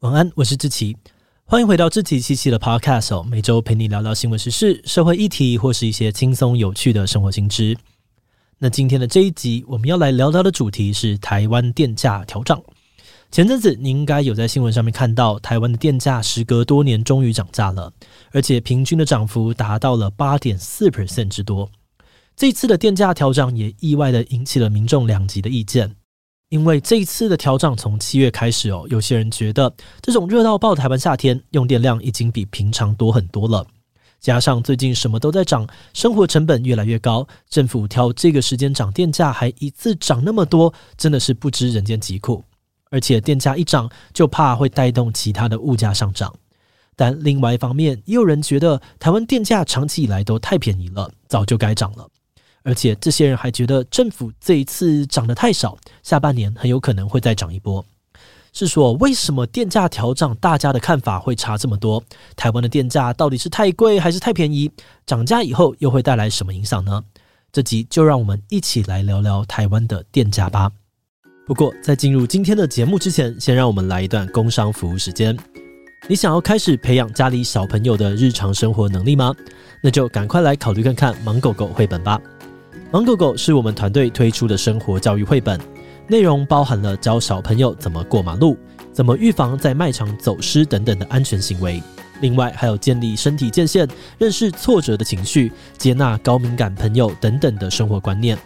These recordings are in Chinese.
晚安，我是志奇，欢迎回到志奇七七的 Podcast 哦，每周陪你聊聊新闻时事、社会议题或是一些轻松有趣的生活新知。那今天的这一集，我们要来聊聊的主题是台湾电价调涨。前阵子你应该有在新闻上面看到，台湾的电价时隔多年终于涨价了，而且平均的涨幅达到了八点四 percent 之多。这次的电价调涨也意外的引起了民众两极的意见。因为这一次的调涨从七月开始哦，有些人觉得这种热到爆的台湾夏天用电量已经比平常多很多了，加上最近什么都在涨，生活成本越来越高，政府挑这个时间涨电价还一次涨那么多，真的是不知人间疾苦。而且电价一涨，就怕会带动其他的物价上涨。但另外一方面，也有人觉得台湾电价长期以来都太便宜了，早就该涨了。而且这些人还觉得政府这一次涨得太少，下半年很有可能会再涨一波。是说为什么电价调涨，大家的看法会差这么多？台湾的电价到底是太贵还是太便宜？涨价以后又会带来什么影响呢？这集就让我们一起来聊聊台湾的电价吧。不过在进入今天的节目之前，先让我们来一段工商服务时间。你想要开始培养家里小朋友的日常生活能力吗？那就赶快来考虑看看《芒狗狗》绘本吧。芒狗狗是我们团队推出的生活教育绘本，内容包含了教小朋友怎么过马路、怎么预防在卖场走失等等的安全行为。另外，还有建立身体界限、认识挫折的情绪、接纳高敏感朋友等等的生活观念。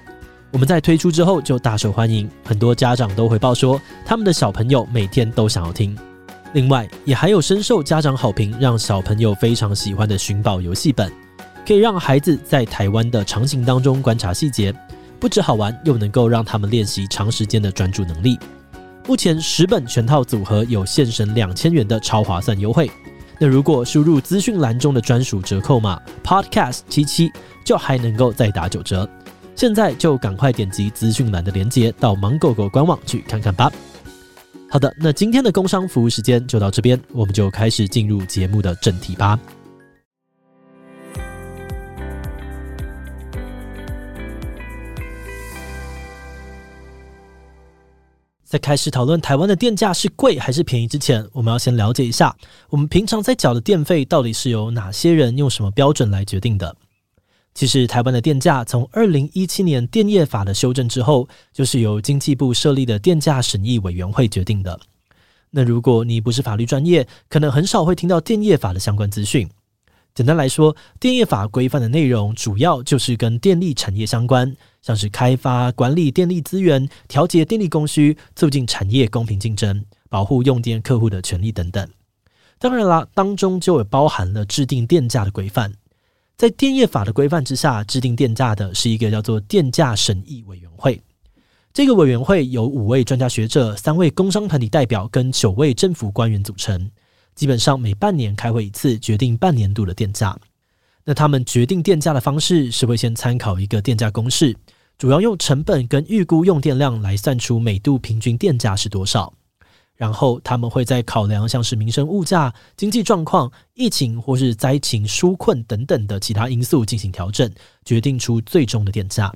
我们在推出之后就大受欢迎，很多家长都回报说，他们的小朋友每天都想要听。另外，也还有深受家长好评，让小朋友非常喜欢的寻宝游戏本。可以让孩子在台湾的场景当中观察细节，不止好玩，又能够让他们练习长时间的专注能力。目前十本全套组合有现省两千元的超划算优惠，那如果输入资讯栏中的专属折扣码 Podcast 七七，就还能够再打九折。现在就赶快点击资讯栏的链接到芒狗狗官网去看看吧。好的，那今天的工商服务时间就到这边，我们就开始进入节目的正题吧。在开始讨论台湾的电价是贵还是便宜之前，我们要先了解一下，我们平常在缴的电费到底是由哪些人用什么标准来决定的。其实，台湾的电价从二零一七年电业法的修正之后，就是由经济部设立的电价审议委员会决定的。那如果你不是法律专业，可能很少会听到电业法的相关资讯。简单来说，电业法规范的内容主要就是跟电力产业相关。像是开发、管理电力资源、调节电力供需、促进产业公平竞争、保护用电客户的权利等等。当然啦，当中就有包含了制定电价的规范。在电业法的规范之下，制定电价的是一个叫做电价审议委员会。这个委员会由五位专家学者、三位工商团体代表跟九位政府官员组成，基本上每半年开会一次，决定半年度的电价。那他们决定电价的方式是会先参考一个电价公式。主要用成本跟预估用电量来算出每度平均电价是多少，然后他们会再考量像是民生物价、经济状况、疫情或是灾情纾困等等的其他因素进行调整，决定出最终的电价。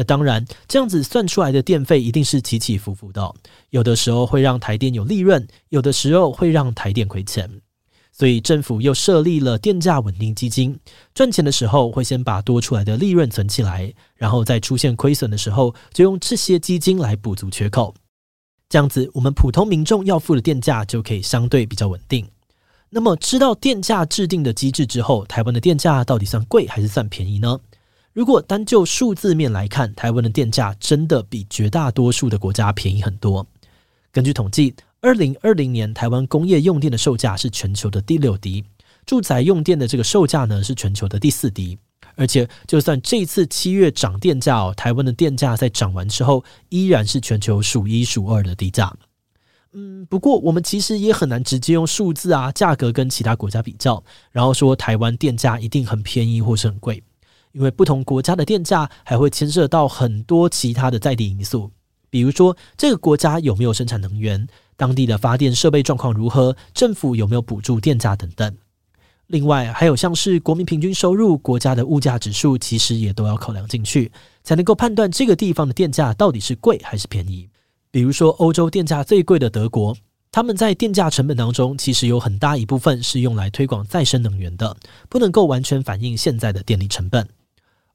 那当然，这样子算出来的电费一定是起起伏伏的，有的时候会让台电有利润，有的时候会让台电亏钱。所以政府又设立了电价稳定基金，赚钱的时候会先把多出来的利润存起来，然后在出现亏损的时候，就用这些基金来补足缺口。这样子，我们普通民众要付的电价就可以相对比较稳定。那么，知道电价制定的机制之后，台湾的电价到底算贵还是算便宜呢？如果单就数字面来看，台湾的电价真的比绝大多数的国家便宜很多。根据统计。二零二零年，台湾工业用电的售价是全球的第六低，住宅用电的这个售价呢是全球的第四低。而且，就算这次七月涨电价哦，台湾的电价在涨完之后，依然是全球数一数二的低价。嗯，不过我们其实也很难直接用数字啊价格跟其他国家比较，然后说台湾电价一定很便宜或是很贵，因为不同国家的电价还会牵涉到很多其他的在地因素，比如说这个国家有没有生产能源。当地的发电设备状况如何？政府有没有补助电价等等？另外，还有像是国民平均收入、国家的物价指数，其实也都要考量进去，才能够判断这个地方的电价到底是贵还是便宜。比如说，欧洲电价最贵的德国，他们在电价成本当中，其实有很大一部分是用来推广再生能源的，不能够完全反映现在的电力成本。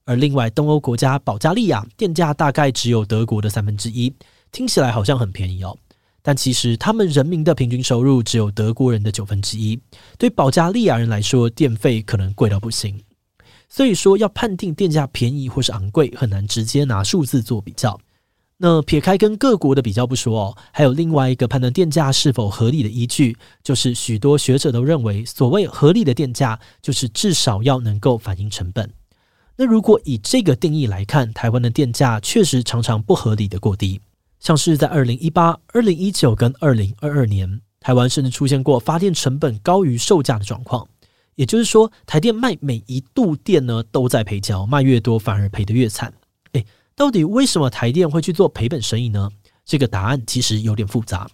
而另外，东欧国家保加利亚电价大概只有德国的三分之一，听起来好像很便宜哦。但其实他们人民的平均收入只有德国人的九分之一，对保加利亚人来说，电费可能贵到不行。所以说，要判定电价便宜或是昂贵，很难直接拿数字做比较。那撇开跟各国的比较不说哦，还有另外一个判断电价是否合理的依据，就是许多学者都认为，所谓合理的电价，就是至少要能够反映成本。那如果以这个定义来看，台湾的电价确实常常不合理的过低，像是在二零一八、二零一九跟二零二二年，台湾甚至出现过发电成本高于售价的状况。也就是说，台电卖每一度电呢都在赔钱，卖越多反而赔得越惨。诶，到底为什么台电会去做赔本生意呢？这个答案其实有点复杂。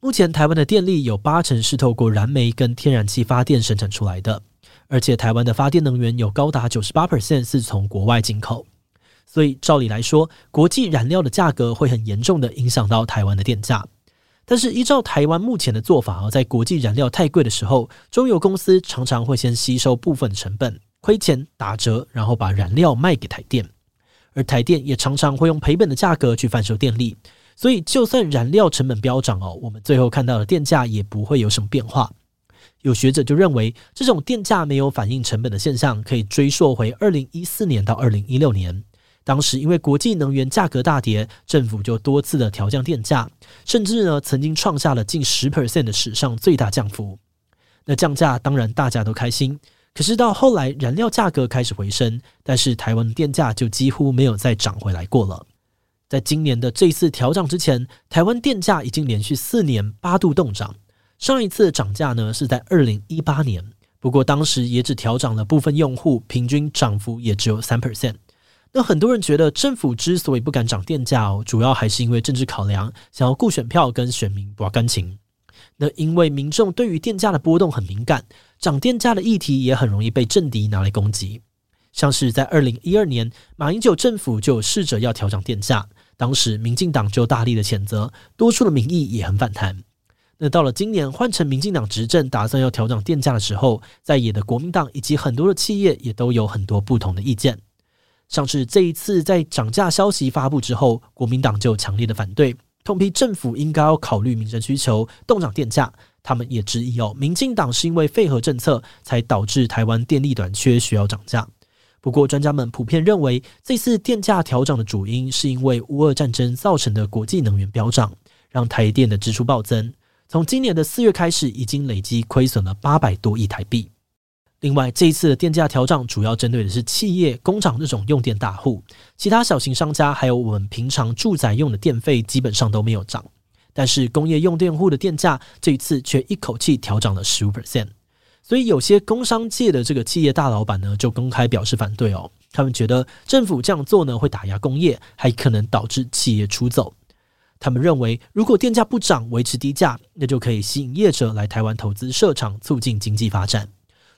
目前台湾的电力有八成是透过燃煤跟天然气发电生产出来的。而且台湾的发电能源有高达九十八 percent 是从国外进口，所以照理来说，国际燃料的价格会很严重的影响到台湾的电价。但是依照台湾目前的做法，在国际燃料太贵的时候，中油公司常常会先吸收部分成本，亏钱打折，然后把燃料卖给台电。而台电也常常会用赔本的价格去贩售电力，所以就算燃料成本飙涨哦，我们最后看到的电价也不会有什么变化。有学者就认为，这种电价没有反映成本的现象，可以追溯回二零一四年到二零一六年。当时因为国际能源价格大跌，政府就多次的调降电价，甚至呢曾经创下了近十 percent 的史上最大降幅。那降价当然大家都开心，可是到后来燃料价格开始回升，但是台湾电价就几乎没有再涨回来过了。在今年的这次调涨之前，台湾电价已经连续四年八度冻涨。上一次涨价呢是在二零一八年，不过当时也只调涨了部分用户，平均涨幅也只有三 percent。那很多人觉得政府之所以不敢涨电价哦，主要还是因为政治考量，想要顾选票跟选民博感情。那因为民众对于电价的波动很敏感，涨电价的议题也很容易被政敌拿来攻击。像是在二零一二年，马英九政府就试着要调涨电价，当时民进党就大力的谴责，多数的民意也很反弹。那到了今年换成民进党执政，打算要调整电价的时候，在野的国民党以及很多的企业也都有很多不同的意见。像是这一次在涨价消息发布之后，国民党就强烈的反对，痛批政府应该要考虑民生需求，动涨电价。他们也质疑哦，民进党是因为废核政策才导致台湾电力短缺，需要涨价。不过专家们普遍认为，这次电价调整的主因是因为乌俄战争造成的国际能源飙涨，让台电的支出暴增。从今年的四月开始，已经累积亏损了八百多亿台币。另外，这一次的电价调涨主要针对的是企业、工厂这种用电大户，其他小型商家还有我们平常住宅用的电费基本上都没有涨。但是工业用电户的电价这一次却一口气调涨了十五 percent。所以有些工商界的这个企业大老板呢，就公开表示反对哦。他们觉得政府这样做呢，会打压工业，还可能导致企业出走。他们认为，如果电价不涨，维持低价，那就可以吸引业者来台湾投资设厂，促进经济发展。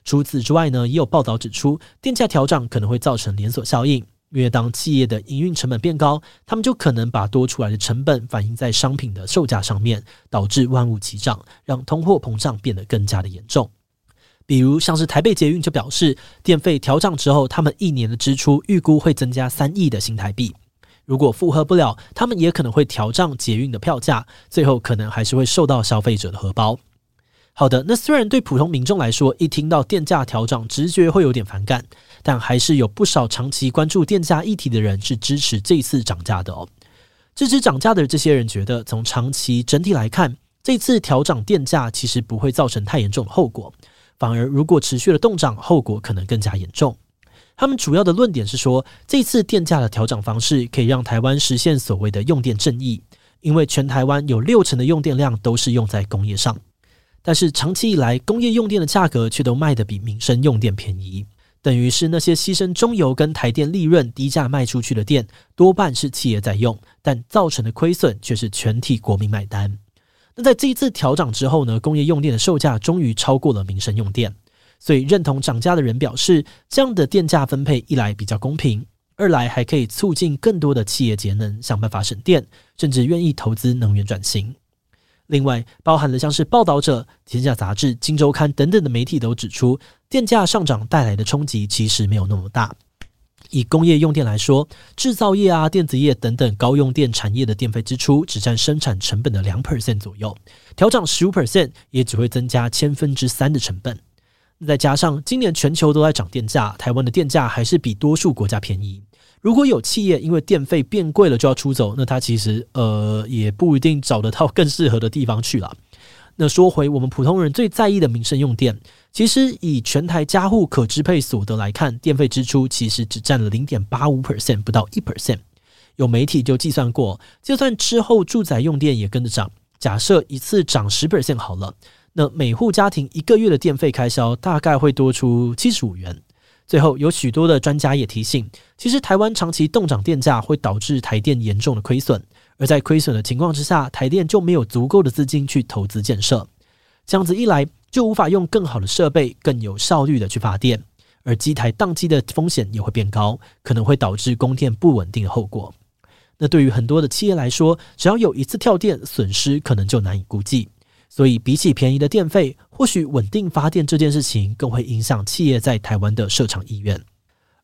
除此之外呢，也有报道指出，电价调涨可能会造成连锁效应，因为当企业的营运成本变高，他们就可能把多出来的成本反映在商品的售价上面，导致万物齐涨，让通货膨胀变得更加的严重。比如像是台北捷运就表示，电费调涨之后，他们一年的支出预估会增加三亿的新台币。如果负荷不了，他们也可能会调涨捷运的票价，最后可能还是会受到消费者的荷包。好的，那虽然对普通民众来说，一听到电价调涨，直觉会有点反感，但还是有不少长期关注电价议题的人是支持这次涨价的哦。支持涨价的这些人觉得，从长期整体来看，这次调涨电价其实不会造成太严重的后果，反而如果持续的冻涨，后果可能更加严重。他们主要的论点是说，这次电价的调整方式可以让台湾实现所谓的用电正义，因为全台湾有六成的用电量都是用在工业上，但是长期以来工业用电的价格却都卖得比民生用电便宜，等于是那些牺牲中油跟台电利润低价卖出去的电，多半是企业在用，但造成的亏损却是全体国民买单。那在这一次调涨之后呢，工业用电的售价终于超过了民生用电。所以，认同涨价的人表示，这样的电价分配一来比较公平，二来还可以促进更多的企业节能，想办法省电，甚至愿意投资能源转型。另外，包含了像是报道者、天下杂志、金周刊等等的媒体都指出，电价上涨带来的冲击其实没有那么大。以工业用电来说，制造业啊、电子业等等高用电产业的电费支出只占生产成本的两 percent 左右，调涨十五 percent 也只会增加千分之三的成本。再加上今年全球都在涨电价，台湾的电价还是比多数国家便宜。如果有企业因为电费变贵了就要出走，那它其实呃也不一定找得到更适合的地方去了。那说回我们普通人最在意的民生用电，其实以全台家户可支配所得来看，电费支出其实只占了零点八五 percent，不到一 percent。有媒体就计算过，就算之后住宅用电也跟着涨，假设一次涨十 percent 好了，那每户家庭一个月的电费开销大概会多出七十五元。最后，有许多的专家也提醒，其实台湾长期冻涨电价会导致台电严重的亏损，而在亏损的情况之下，台电就没有足够的资金去投资建设，这样子一来，就无法用更好的设备、更有效率的去发电，而机台宕机的风险也会变高，可能会导致供电不稳定的后果。那对于很多的企业来说，只要有一次跳电，损失可能就难以估计。所以，比起便宜的电费，或许稳定发电这件事情更会影响企业在台湾的设厂意愿。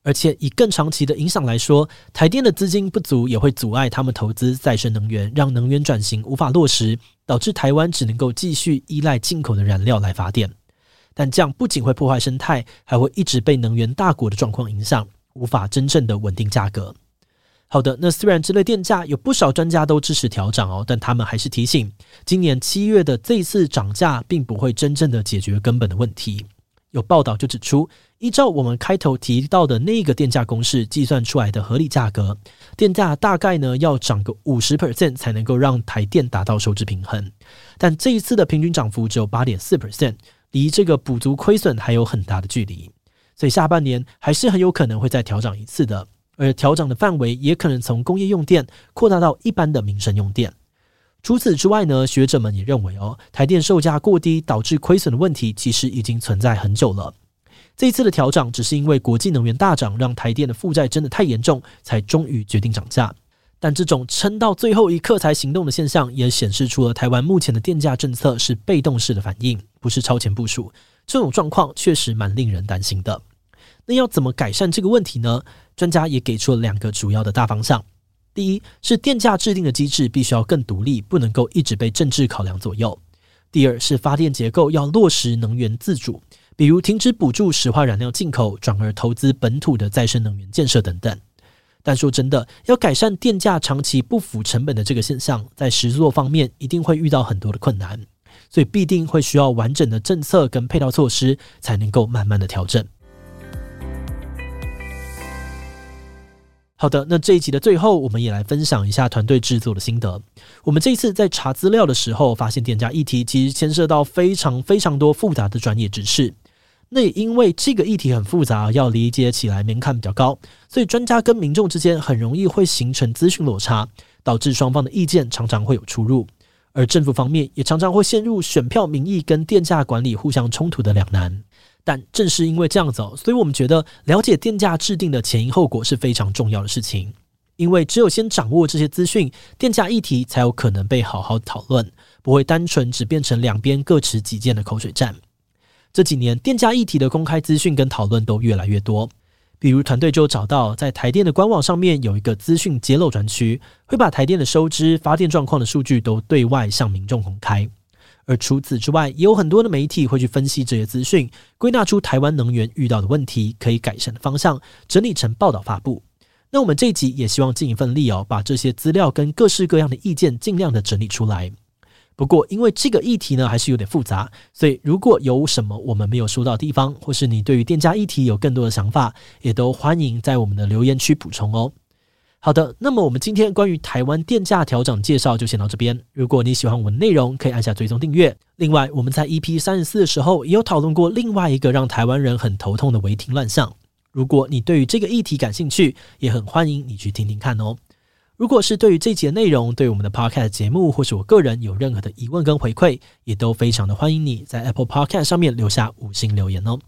而且，以更长期的影响来说，台电的资金不足也会阻碍他们投资再生能源，让能源转型无法落实，导致台湾只能够继续依赖进口的燃料来发电。但这样不仅会破坏生态，还会一直被能源大国的状况影响，无法真正的稳定价格。好的，那虽然这类电价有不少专家都支持调涨哦，但他们还是提醒，今年七月的这一次涨价并不会真正的解决根本的问题。有报道就指出，依照我们开头提到的那个电价公式计算出来的合理价格，电价大概呢要涨个五十 percent 才能够让台电达到收支平衡。但这一次的平均涨幅只有八点四 percent，离这个补足亏损还有很大的距离，所以下半年还是很有可能会再调涨一次的。而调整的范围也可能从工业用电扩大到一般的民生用电。除此之外呢，学者们也认为哦，台电售价过低导致亏损的问题其实已经存在很久了。这一次的调涨只是因为国际能源大涨，让台电的负债真的太严重，才终于决定涨价。但这种撑到最后一刻才行动的现象，也显示出了台湾目前的电价政策是被动式的反应，不是超前部署。这种状况确实蛮令人担心的。那要怎么改善这个问题呢？专家也给出了两个主要的大方向。第一是电价制定的机制必须要更独立，不能够一直被政治考量左右。第二是发电结构要落实能源自主，比如停止补助石化燃料进口，转而投资本土的再生能源建设等等。但说真的，要改善电价长期不符成本的这个现象，在实作方面一定会遇到很多的困难，所以必定会需要完整的政策跟配套措施，才能够慢慢的调整。好的，那这一集的最后，我们也来分享一下团队制作的心得。我们这一次在查资料的时候，发现电价议题其实牵涉到非常非常多复杂的专业知识。那也因为这个议题很复杂，要理解起来门槛比较高，所以专家跟民众之间很容易会形成资讯落差，导致双方的意见常常会有出入。而政府方面也常常会陷入选票民意跟电价管理互相冲突的两难。但正是因为这样子，所以我们觉得了解电价制定的前因后果是非常重要的事情。因为只有先掌握这些资讯，电价议题才有可能被好好讨论，不会单纯只变成两边各持己见的口水战。这几年电价议题的公开资讯跟讨论都越来越多，比如团队就找到在台电的官网上面有一个资讯揭露专区，会把台电的收支、发电状况的数据都对外向民众公开。而除此之外，也有很多的媒体会去分析这些资讯，归纳出台湾能源遇到的问题，可以改善的方向，整理成报道发布。那我们这一集也希望尽一份力哦，把这些资料跟各式各样的意见尽量的整理出来。不过，因为这个议题呢还是有点复杂，所以如果有什么我们没有说到的地方，或是你对于电价议题有更多的想法，也都欢迎在我们的留言区补充哦。好的，那么我们今天关于台湾电价调整介绍就先到这边。如果你喜欢我们的内容，可以按下追踪订阅。另外，我们在 EP 三十四的时候也有讨论过另外一个让台湾人很头痛的违停乱象。如果你对于这个议题感兴趣，也很欢迎你去听听看哦。如果是对于这集的内容，对我们的 Podcast 节目或是我个人有任何的疑问跟回馈，也都非常的欢迎你在 Apple Podcast 上面留下五星留言哦。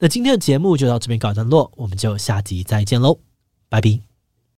那今天的节目就到这边告一段落，我们就下集再见喽，拜拜。